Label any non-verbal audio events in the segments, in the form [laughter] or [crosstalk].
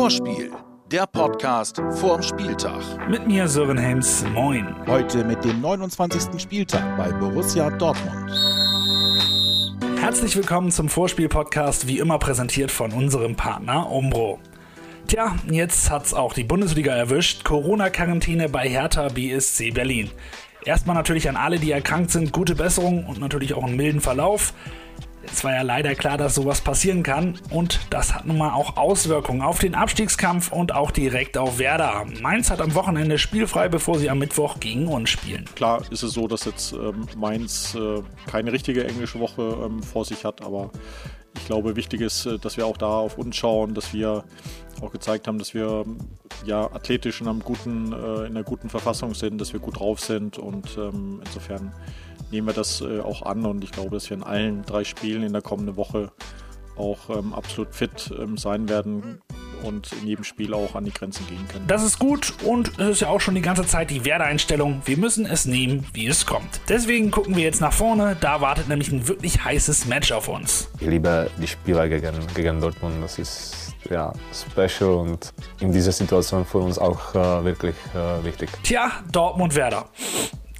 Vorspiel, der Podcast vorm Spieltag. Mit mir Sören Helms, moin. Heute mit dem 29. Spieltag bei Borussia Dortmund. Herzlich willkommen zum Vorspiel-Podcast, wie immer präsentiert von unserem Partner Umbro. Tja, jetzt hat's auch die Bundesliga erwischt. Corona-Quarantäne bei Hertha BSC Berlin. Erstmal natürlich an alle, die erkrankt sind, gute Besserung und natürlich auch einen milden Verlauf. Es war ja leider klar, dass sowas passieren kann und das hat nun mal auch Auswirkungen auf den Abstiegskampf und auch direkt auf Werder. Mainz hat am Wochenende spielfrei, bevor sie am Mittwoch gegen uns spielen. Klar ist es so, dass jetzt ähm, Mainz äh, keine richtige englische Woche ähm, vor sich hat, aber ich glaube, wichtig ist, äh, dass wir auch da auf uns schauen, dass wir auch gezeigt haben, dass wir ja athletisch in, einem guten, äh, in einer guten Verfassung sind, dass wir gut drauf sind und ähm, insofern nehmen wir das äh, auch an und ich glaube, dass wir in allen drei Spielen in der kommenden Woche auch ähm, absolut fit ähm, sein werden und in jedem Spiel auch an die Grenzen gehen können. Das ist gut und es ist ja auch schon die ganze Zeit die Werder-Einstellung. Wir müssen es nehmen, wie es kommt. Deswegen gucken wir jetzt nach vorne. Da wartet nämlich ein wirklich heißes Match auf uns. Ich liebe die Spieler gegen, gegen Dortmund. Das ist ja special und in dieser Situation für uns auch äh, wirklich äh, wichtig. Tja, Dortmund-Werder.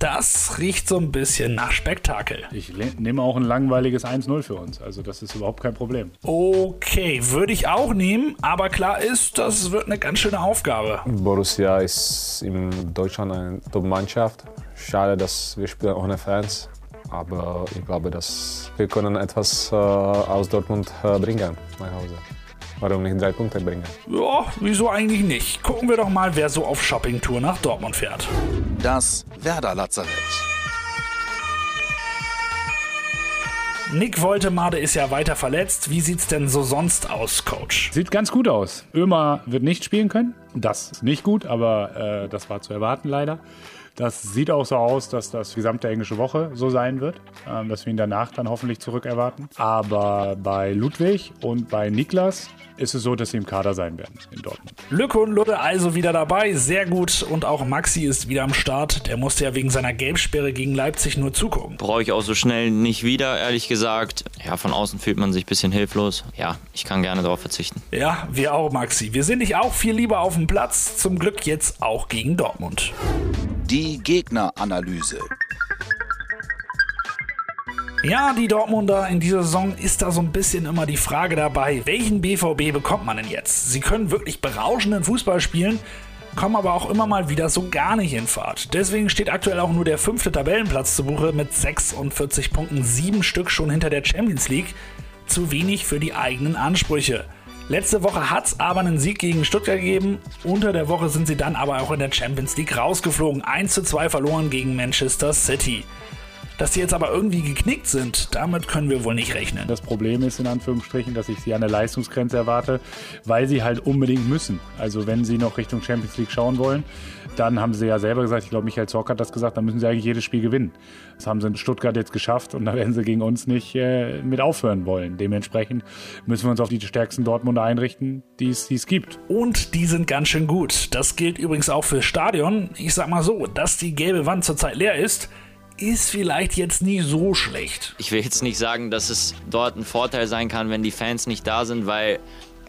Das riecht so ein bisschen nach Spektakel. Ich nehme auch ein langweiliges 1-0 für uns. Also das ist überhaupt kein Problem. Okay, würde ich auch nehmen, aber klar ist, das wird eine ganz schöne Aufgabe. Borussia ist in Deutschland eine Top-Mannschaft. Schade, dass wir spielen ohne Fans. Aber ich glaube, dass wir können etwas äh, aus Dortmund äh, bringen nach Hause. Warum nicht drei Punkte bringen? Ja, wieso eigentlich nicht? Gucken wir doch mal, wer so auf Shoppingtour nach Dortmund fährt. Das Werder Lazarett. Nick Woltemade ist ja weiter verletzt. Wie sieht's denn so sonst aus, Coach? Sieht ganz gut aus. Ömer wird nicht spielen können. Das ist nicht gut, aber äh, das war zu erwarten leider. Das sieht auch so aus, dass das gesamte englische Woche so sein wird, ähm, dass wir ihn danach dann hoffentlich zurück erwarten. Aber bei Ludwig und bei Niklas ist es so, dass sie im Kader sein werden in Dortmund. Lücke und Ludde also wieder dabei, sehr gut. Und auch Maxi ist wieder am Start. Der musste ja wegen seiner Gelbsperre gegen Leipzig nur zugucken. Brauche ich auch so schnell nicht wieder, ehrlich gesagt. Ja, von außen fühlt man sich ein bisschen hilflos. Ja, ich kann gerne darauf verzichten. Ja, wir auch, Maxi. Wir sind nicht auch viel lieber auf dem Platz. Zum Glück jetzt auch gegen Dortmund. Die Gegneranalyse. Ja, die Dortmunder in dieser Saison ist da so ein bisschen immer die Frage dabei, welchen BVB bekommt man denn jetzt? Sie können wirklich berauschenden Fußball spielen, kommen aber auch immer mal wieder so gar nicht in Fahrt. Deswegen steht aktuell auch nur der fünfte Tabellenplatz zu Buche mit 46 Punkten, sieben Stück schon hinter der Champions League. Zu wenig für die eigenen Ansprüche. Letzte Woche hat es aber einen Sieg gegen Stuttgart gegeben. Unter der Woche sind sie dann aber auch in der Champions League rausgeflogen. 1 zu 2 verloren gegen Manchester City. Dass sie jetzt aber irgendwie geknickt sind, damit können wir wohl nicht rechnen. Das Problem ist in Anführungsstrichen, dass ich sie an der Leistungsgrenze erwarte, weil sie halt unbedingt müssen. Also wenn sie noch Richtung Champions League schauen wollen, dann haben sie ja selber gesagt, ich glaube Michael Zorc hat das gesagt, dann müssen sie eigentlich jedes Spiel gewinnen. Das haben sie in Stuttgart jetzt geschafft und da werden sie gegen uns nicht äh, mit aufhören wollen. Dementsprechend müssen wir uns auf die stärksten Dortmunder einrichten, die es gibt. Und die sind ganz schön gut. Das gilt übrigens auch fürs Stadion. Ich sag mal so, dass die gelbe Wand zurzeit leer ist, ist vielleicht jetzt nie so schlecht. Ich will jetzt nicht sagen, dass es dort ein Vorteil sein kann, wenn die Fans nicht da sind, weil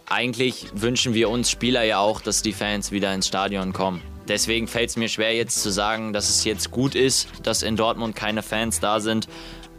eigentlich wünschen wir uns Spieler ja auch, dass die Fans wieder ins Stadion kommen. Deswegen fällt es mir schwer jetzt zu sagen, dass es jetzt gut ist, dass in Dortmund keine Fans da sind.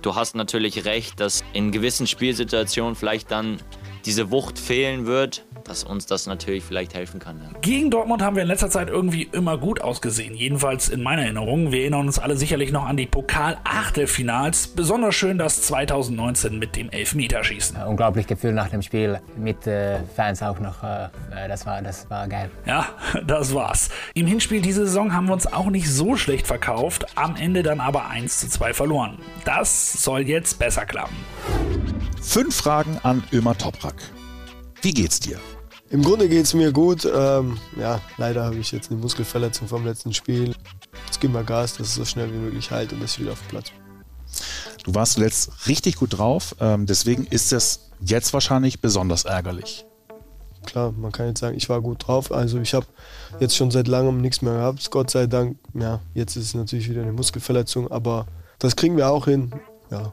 Du hast natürlich recht, dass in gewissen Spielsituationen vielleicht dann diese Wucht fehlen wird dass uns das natürlich vielleicht helfen kann. Ja. Gegen Dortmund haben wir in letzter Zeit irgendwie immer gut ausgesehen, jedenfalls in meiner Erinnerung. Wir erinnern uns alle sicherlich noch an die Pokal-Achtelfinals. Besonders schön das 2019 mit dem Elfmeterschießen. Unglaublich Gefühl nach dem Spiel mit äh, Fans auch noch. Äh, äh, das, war, das war geil. Ja, [laughs] das war's. Im Hinspiel diese Saison haben wir uns auch nicht so schlecht verkauft, am Ende dann aber 1 zu 2 verloren. Das soll jetzt besser klappen. Fünf Fragen an Ömer Toprak. Wie geht's dir? Im Grunde geht es mir gut. Ähm, ja, leider habe ich jetzt eine Muskelverletzung vom letzten Spiel. Jetzt geben wir Gas, dass es so schnell wie möglich heilt und dass ich wieder auf dem Platz bin. Du warst zuletzt richtig gut drauf, ähm, deswegen ist das jetzt wahrscheinlich besonders ärgerlich. Klar, man kann jetzt sagen, ich war gut drauf. Also ich habe jetzt schon seit langem nichts mehr gehabt, Gott sei Dank. Ja, jetzt ist es natürlich wieder eine Muskelverletzung, aber das kriegen wir auch hin. Ja,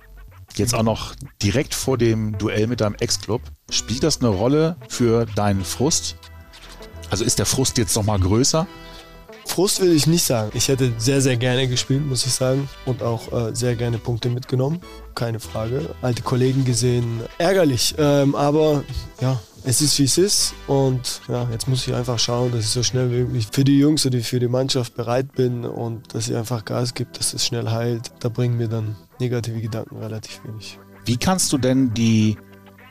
Jetzt auch noch direkt vor dem Duell mit deinem Ex-Club. Spielt das eine Rolle für deinen Frust? Also ist der Frust jetzt nochmal größer? Frust will ich nicht sagen. Ich hätte sehr, sehr gerne gespielt, muss ich sagen. Und auch äh, sehr gerne Punkte mitgenommen. Keine Frage. Alte Kollegen gesehen. Ärgerlich. Ähm, aber ja, es ist wie es ist. Und ja, jetzt muss ich einfach schauen, dass ich so schnell wie möglich für die Jungs oder für die Mannschaft bereit bin und dass ich einfach Gas gibt, dass es schnell heilt. Da bringen mir dann negative Gedanken relativ wenig. Wie kannst du denn die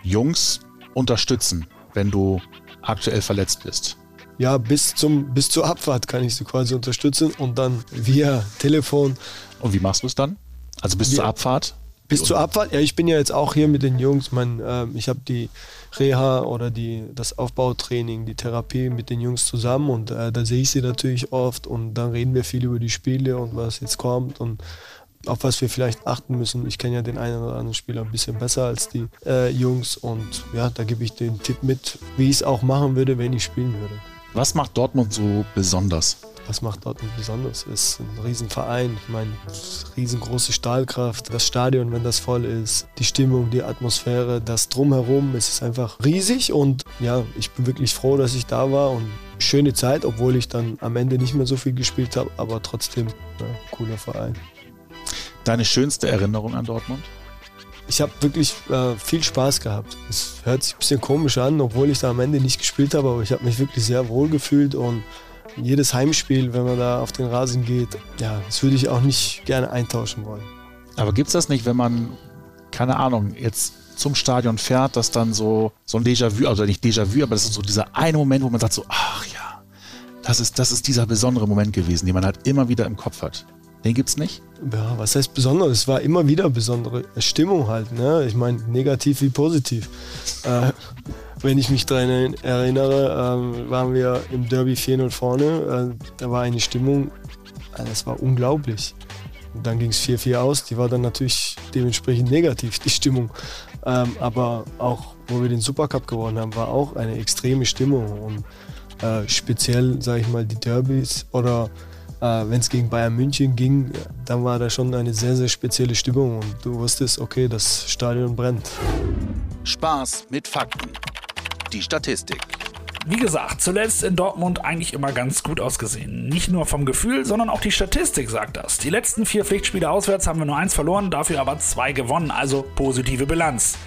Jungs unterstützen, wenn du aktuell verletzt bist? ja, bis, zum, bis zur Abfahrt kann ich sie quasi unterstützen und dann via Telefon. Und wie machst du es dann? Also bis Wir- zur Abfahrt? Bis zur Abfahrt, ja, ich bin ja jetzt auch hier mit den Jungs. Mein, ähm, ich habe die Reha oder die, das Aufbautraining, die Therapie mit den Jungs zusammen und äh, da sehe ich sie natürlich oft und dann reden wir viel über die Spiele und was jetzt kommt und auf was wir vielleicht achten müssen. Ich kenne ja den einen oder anderen Spieler ein bisschen besser als die äh, Jungs und ja, da gebe ich den Tipp mit, wie ich es auch machen würde, wenn ich spielen würde. Was macht Dortmund so besonders? Was macht Dortmund besonders? Es ist ein Riesenverein, ich meine, riesengroße Stahlkraft, das Stadion, wenn das voll ist, die Stimmung, die Atmosphäre, das Drumherum, es ist einfach riesig und ja, ich bin wirklich froh, dass ich da war und schöne Zeit, obwohl ich dann am Ende nicht mehr so viel gespielt habe, aber trotzdem, ja, cooler Verein. Deine schönste Erinnerung an Dortmund? Ich habe wirklich äh, viel Spaß gehabt. Es hört sich ein bisschen komisch an, obwohl ich da am Ende nicht gespielt habe, aber ich habe mich wirklich sehr wohl gefühlt und jedes Heimspiel, wenn man da auf den Rasen geht, ja, das würde ich auch nicht gerne eintauschen wollen. Aber gibt es das nicht, wenn man, keine Ahnung, jetzt zum Stadion fährt, dass dann so, so ein Déjà-vu, also nicht Déjà-vu, aber das ist so dieser eine Moment, wo man sagt so, ach ja, das ist, das ist dieser besondere Moment gewesen, den man halt immer wieder im Kopf hat. Den gibt's nicht? Ja, was heißt besonders? Es war immer wieder besondere Stimmung halt. Ne? Ich meine, negativ wie positiv. äh, wenn ich mich daran erinnere, ähm, waren wir im Derby 4-0 vorne. Äh, da war eine Stimmung, das war unglaublich. Und dann ging es 4-4 aus. Die war dann natürlich dementsprechend negativ, die Stimmung. Ähm, aber auch, wo wir den Supercup gewonnen haben, war auch eine extreme Stimmung. Und äh, speziell, sage ich mal, die Derbys oder äh, wenn es gegen Bayern München ging, dann war da schon eine sehr, sehr spezielle Stimmung und du wusstest, okay, das Stadion brennt. Spaß mit Fakten. Die Statistik. Wie gesagt, zuletzt in Dortmund eigentlich immer ganz gut ausgesehen. Nicht nur vom Gefühl, sondern auch die Statistik sagt das. Die letzten vier Pflichtspiele auswärts haben wir nur eins verloren, dafür aber zwei gewonnen, also positive Bilanz.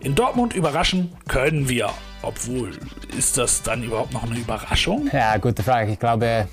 In Dortmund überraschen können wir. Obwohl, ist das dann überhaupt noch eine Überraschung? Ja, gute Frage. Ich glaube,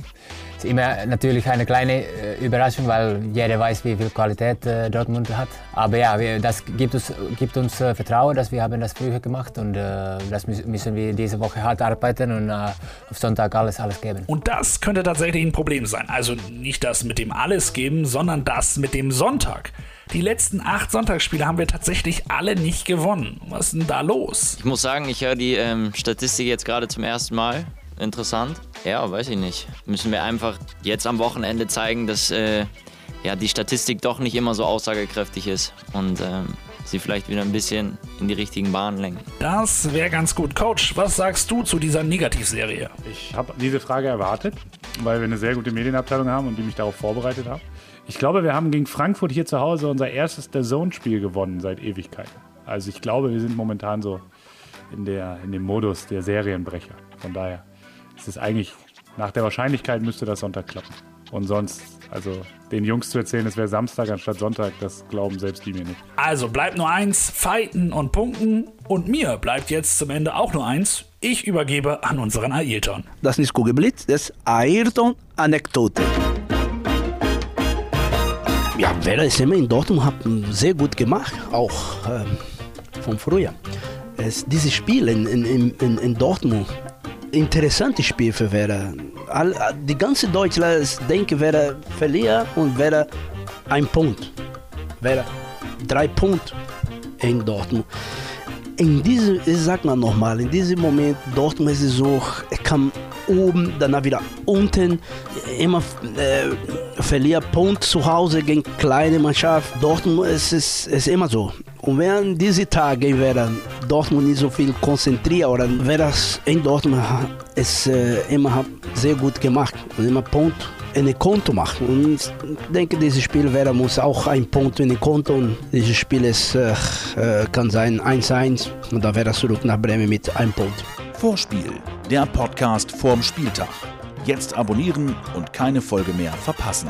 ist immer natürlich eine kleine äh, Überraschung, weil jeder weiß, wie viel Qualität äh, Dortmund hat. Aber ja, wir, das gibt uns, gibt uns äh, Vertrauen, dass wir haben das früher gemacht und äh, das müssen, müssen wir diese Woche hart arbeiten und äh, auf Sonntag alles, alles geben. Und das könnte tatsächlich ein Problem sein. Also nicht das mit dem Alles geben, sondern das mit dem Sonntag. Die letzten acht Sonntagsspiele haben wir tatsächlich alle nicht gewonnen. Was ist denn da los? Ich muss sagen, ich höre die ähm, Statistik jetzt gerade zum ersten Mal. Interessant. Ja, weiß ich nicht. Müssen wir einfach jetzt am Wochenende zeigen, dass äh, ja, die Statistik doch nicht immer so aussagekräftig ist und ähm, sie vielleicht wieder ein bisschen in die richtigen Bahnen lenken. Das wäre ganz gut. Coach, was sagst du zu dieser Negativserie? Ich habe diese Frage erwartet, weil wir eine sehr gute Medienabteilung haben und die mich darauf vorbereitet haben. Ich glaube, wir haben gegen Frankfurt hier zu Hause unser erstes der Zone-Spiel gewonnen seit Ewigkeiten. Also ich glaube, wir sind momentan so in, der, in dem Modus der Serienbrecher. Von daher ist es eigentlich, nach der Wahrscheinlichkeit müsste das Sonntag klappen. Und sonst, also den Jungs zu erzählen, es wäre Samstag anstatt Sonntag, das glauben selbst die mir nicht. Also bleibt nur eins, fighten und punkten. Und mir bleibt jetzt zum Ende auch nur eins. Ich übergebe an unseren Ailton. Das ist Kugelblitz, das ist Ayrton-Anekdote. Ja, Werder ist immer in Dortmund hat sehr gut gemacht, auch ähm, von früher. Es, dieses Spiel in, in, in, in Dortmund, interessantes Spiel für Werder. All, die ganze Deutschland denken, Werder verliert und Werder ein Punkt. Werder drei Punkte in Dortmund. In diesem, ich sag mal nochmal, in diesem Moment, Dortmund ist so, er kann oben, danach wieder unten, immer äh, verliert Punkt zu Hause gegen kleine Mannschaft. Dortmund ist es ist immer so. Und wenn diese Tage werden Dortmund nicht so viel konzentriert oder wer das in Dortmund es äh, immer sehr gut gemacht und immer Punkt ein Konto machen. Und ich denke, dieses Spiel wäre, muss auch ein Punkt in den Konto. Und dieses Spiel ist, äh, äh, kann sein 1-1 und da wäre er zurück nach Bremen mit einem Punkt. Vorspiel, der Podcast vorm Spieltag. Jetzt abonnieren und keine Folge mehr verpassen.